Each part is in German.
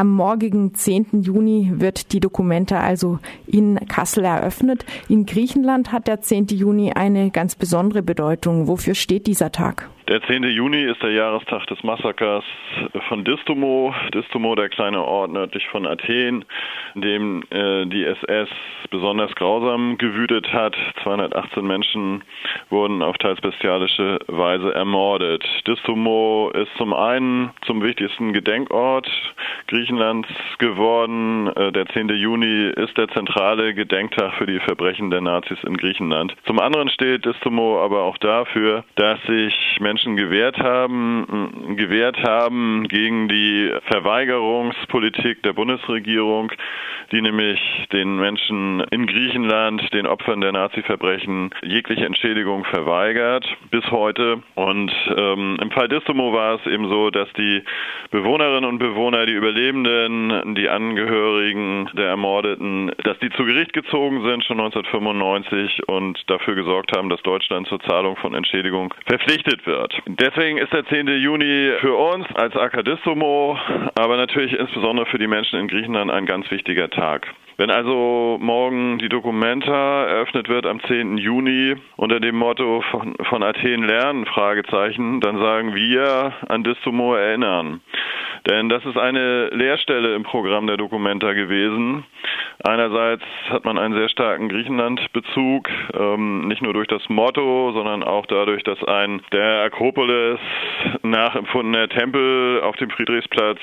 Am morgigen 10. Juni wird die Documenta also in Kassel eröffnet. In Griechenland hat der 10. Juni eine ganz besondere Bedeutung. Wofür steht dieser Tag? Der 10. Juni ist der Jahrestag des Massakers von Distomo. Distomo, der kleine Ort nördlich von Athen, in dem äh, die SS besonders grausam gewütet hat. 218 Menschen wurden auf teils bestialische Weise ermordet. Distomo ist zum einen zum wichtigsten Gedenkort Griechenlands geworden. Äh, der 10. Juni ist der zentrale Gedenktag für die Verbrechen der Nazis in Griechenland. Zum anderen steht Distomo aber auch dafür, dass sich Menschen gewehrt haben, gewehrt haben gegen die Verweigerungspolitik der Bundesregierung, die nämlich den Menschen in Griechenland, den Opfern der Nazi-Verbrechen, jegliche Entschädigung verweigert bis heute. Und ähm, im Fall Distomo war es eben so, dass die Bewohnerinnen und Bewohner, die Überlebenden, die Angehörigen der Ermordeten, dass die zu Gericht gezogen sind schon 1995 und dafür gesorgt haben, dass Deutschland zur Zahlung von Entschädigung verpflichtet wird. Deswegen ist der 10. Juni für uns als Akadistomo, aber natürlich insbesondere für die Menschen in Griechenland ein ganz wichtiger Tag. Wenn also morgen die Documenta eröffnet wird am 10. Juni unter dem Motto von, von Athen lernen, Fragezeichen, dann sagen wir an Distomo erinnern. Denn das ist eine Leerstelle im Programm der Documenta gewesen. Einerseits hat man einen sehr starken Griechenland-Bezug, ähm, nicht nur durch das Motto, sondern auch dadurch, dass ein der Akropolis nachempfundener Tempel auf dem Friedrichsplatz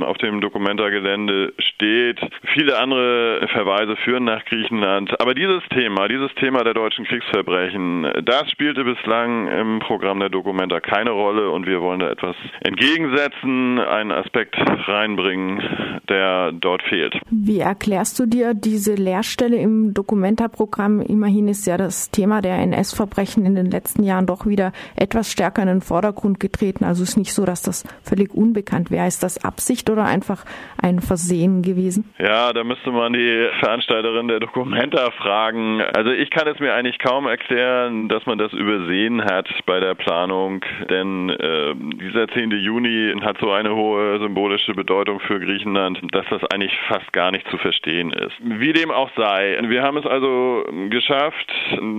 auf dem Documenta-Gelände steht. Viele andere Verweise führen nach Griechenland. Aber dieses Thema, dieses Thema der deutschen Kriegsverbrechen, das spielte bislang im Programm der Documenta keine Rolle und wir wollen da etwas entgegensetzen, einen Aspekt reinbringen, der dort fehlt. Wie erklärst du dir diese Leerstelle im Documenta-Programm? Immerhin ist ja das Thema der NS-Verbrechen in den letzten Jahren doch wieder etwas stärker in den Vordergrund getreten. Also es ist nicht so, dass das völlig unbekannt wäre. Ist das Absicht oder einfach ein Versehen gewesen? Ja, da müsste man die Veranstalterin der Documenta fragen. Also ich kann es mir eigentlich kaum erklären, dass man das übersehen hat bei der Planung, denn äh, dieser 10. Juni hat so eine hohe symbolische Bedeutung für Griechenland, dass das eigentlich fast gar nicht zu verstehen ist. Wie dem auch sei, wir haben es also geschafft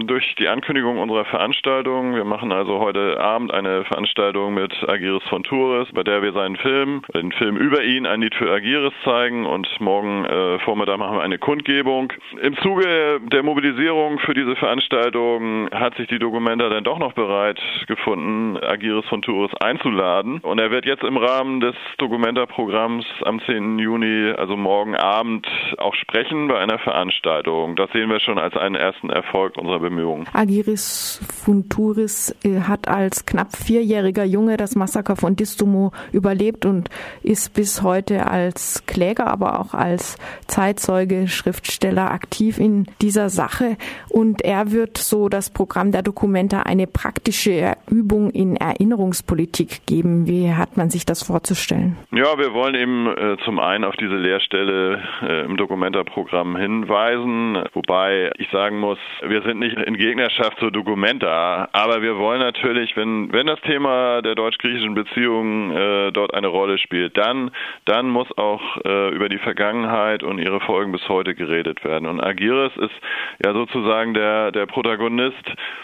durch die Ankündigung unserer Veranstaltung. Wir machen also heute Abend eine Veranstaltung mit Agiris von Tours, bei der wir seinen Film, den Film über ihn, ein Lied für Agiris zeigen und morgen äh, Vormittag machen wir eine Kundgebung. Im Zuge der Mobilisierung für diese Veranstaltung hat sich die Dokumenta dann doch noch bereit gefunden, Agiris von Tours einzuladen und er wird jetzt im Rahmen des Dokumenta-Programms am 10. Juni, also morgen Abend, auch sprechen bei einer Veranstaltung. Das sehen wir schon als einen ersten Erfolg unserer Bemühungen. Agiris Funturis äh, hat als knapp vierjähriger Junge das Massaker von Distomo überlebt und ist bis heute als Kläger, aber auch als Zeitzeuge, Schriftsteller aktiv in dieser Sache. Und er wird so das Programm der Dokumenta eine praktische Übung in Erinnerungspolitik geben. Wie hat man sich das vorzustellen? Ja, wir wollen eben äh, zum einen auf diese Lehrstelle äh, im Documenta-Programm hinweisen, wobei ich sagen muss, wir sind nicht in Gegnerschaft zur Documenta, aber wir wollen natürlich, wenn, wenn das Thema der deutsch-griechischen Beziehungen äh, dort eine Rolle spielt, dann, dann muss auch äh, über die Vergangenheit und ihre Folgen bis heute geredet werden. Und Agiris ist ja sozusagen der, der Protagonist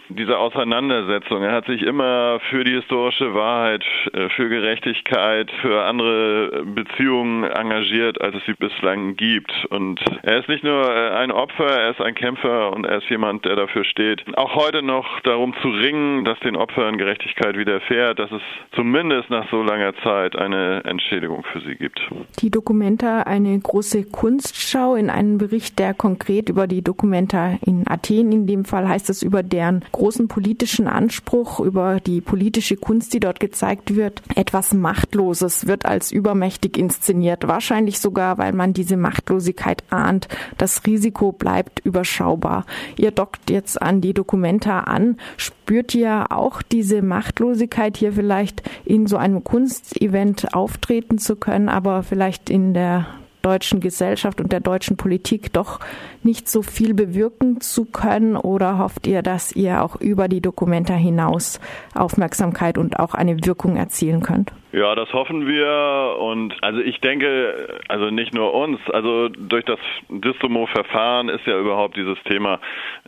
dieser Auseinandersetzung. Er hat sich immer für die historische Wahrheit, äh, für Gerechtigkeit, für andere Beziehungen engagiert, als es sie bislang gibt. Und er ist nicht nur äh, ein Opfer, er ist ein Kämpfer und er ist jemand, der dafür steht, auch heute noch darum zu ringen, dass den Opfern Gerechtigkeit widerfährt, dass es zumindest nach so langer Zeit eine Entschädigung für sie gibt. Die Dokumenta, eine große Kunstschau in einem Bericht, der konkret über die Dokumenta in Athen in dem Fall heißt es über deren großen politischen Anspruch, über die politische Kunst, die dort gezeigt wird. Etwas Machtloses wird als übermächtig inszeniert. Wahrscheinlich sogar, weil man diese Machtlosigkeit ahnt. Das Risiko bleibt überschaubar. Ihr dockt jetzt an die Dokumenta an. Spürt ihr auch diese Machtlosigkeit hier vielleicht in so einem Kunstevent auftreten zu können, aber vielleicht in der deutschen Gesellschaft und der deutschen Politik doch nicht so viel bewirken zu können? Oder hofft ihr, dass ihr auch über die Dokumenta hinaus Aufmerksamkeit und auch eine Wirkung erzielen könnt? Ja, das hoffen wir und also ich denke, also nicht nur uns, also durch das Distomo-Verfahren ist ja überhaupt dieses Thema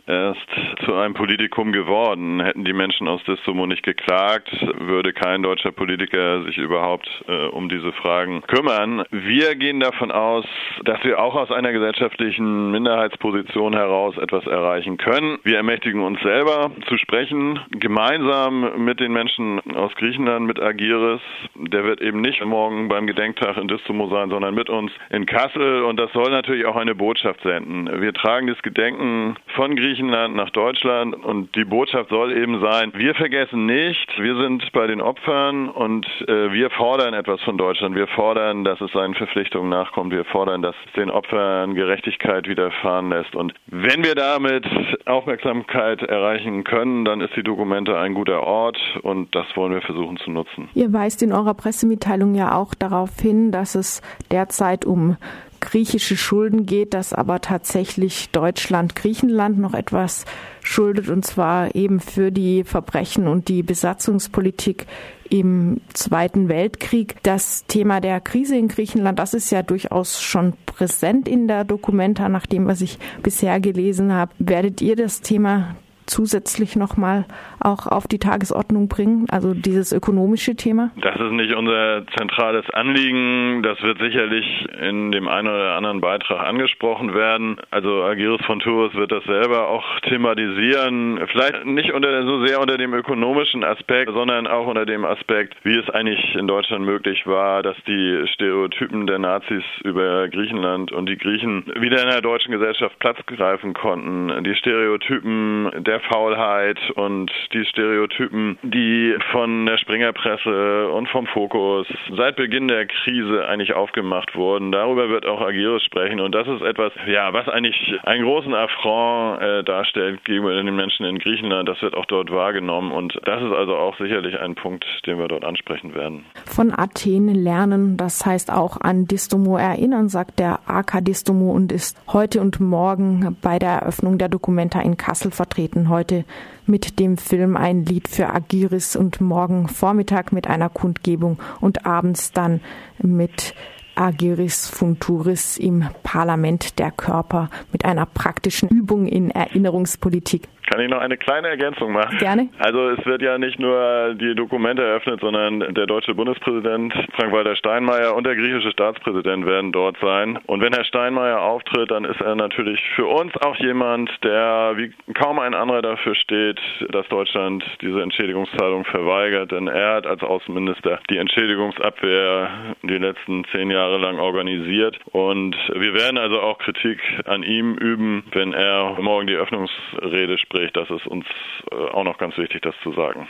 erst zu einem Politikum geworden. Hätten die Menschen aus Distomo nicht geklagt, würde kein deutscher Politiker sich überhaupt äh, um diese Fragen kümmern. Wir gehen davon aus, dass wir auch aus einer gesellschaftlichen Minderheitsposition heraus etwas erreichen können. Wir ermächtigen uns selber zu sprechen, gemeinsam mit den Menschen aus Griechenland, mit Agiris. Der wird eben nicht morgen beim Gedenktag in Distomo sein, sondern mit uns in Kassel. Und das soll natürlich auch eine Botschaft senden. Wir tragen das Gedenken von Griechenland nach Deutschland und die Botschaft soll eben sein, wir vergessen nicht, wir sind bei den Opfern und äh, wir fordern etwas von Deutschland. Wir fordern, dass es seinen Verpflichtungen nachkommt. Wir fordern, dass den Opfern Gerechtigkeit widerfahren lässt. Und wenn wir damit Aufmerksamkeit erreichen können, dann ist die Dokumente ein guter Ort und das wollen wir versuchen zu nutzen. Ihr weist in eurer Pressemitteilung ja auch darauf hin, dass es derzeit um griechische Schulden geht, dass aber tatsächlich Deutschland Griechenland noch etwas schuldet und zwar eben für die Verbrechen und die Besatzungspolitik im Zweiten Weltkrieg. Das Thema der Krise in Griechenland, das ist ja durchaus schon präsent in der Dokumenta, nach dem, was ich bisher gelesen habe. Werdet ihr das Thema zusätzlich nochmal auch auf die Tagesordnung bringen, also dieses ökonomische Thema? Das ist nicht unser zentrales Anliegen. Das wird sicherlich in dem einen oder anderen Beitrag angesprochen werden. Also Agiris von Tours wird das selber auch thematisieren. Vielleicht nicht unter, so sehr unter dem ökonomischen Aspekt, sondern auch unter dem Aspekt, wie es eigentlich in Deutschland möglich war, dass die Stereotypen der Nazis über Griechenland und die Griechen wieder in der deutschen Gesellschaft Platz greifen konnten. Die Stereotypen der der Faulheit und die Stereotypen, die von der Springerpresse und vom Fokus seit Beginn der Krise eigentlich aufgemacht wurden. Darüber wird auch Agiris sprechen und das ist etwas, ja, was eigentlich einen großen Affront äh, darstellt gegenüber den Menschen in Griechenland. Das wird auch dort wahrgenommen und das ist also auch sicherlich ein Punkt, den wir dort ansprechen werden. Von Athen lernen, das heißt auch an Distomo erinnern, sagt der AK Distomo und ist heute und morgen bei der Eröffnung der Dokumenta in Kassel vertreten heute mit dem Film ein Lied für Agiris und morgen Vormittag mit einer Kundgebung und abends dann mit Agiris Funturis im Parlament der Körper mit einer praktischen Übung in Erinnerungspolitik. Kann ich noch eine kleine Ergänzung machen? Gerne. Also es wird ja nicht nur die Dokumente eröffnet, sondern der deutsche Bundespräsident Frank-Walter Steinmeier und der griechische Staatspräsident werden dort sein. Und wenn Herr Steinmeier auftritt, dann ist er natürlich für uns auch jemand, der wie kaum ein anderer dafür steht, dass Deutschland diese Entschädigungszahlung verweigert. Denn er hat als Außenminister die Entschädigungsabwehr die letzten zehn Jahre lang organisiert. Und wir werden also auch Kritik an ihm üben, wenn er morgen die Öffnungsrede spricht. Das ist uns äh, auch noch ganz wichtig, das zu sagen.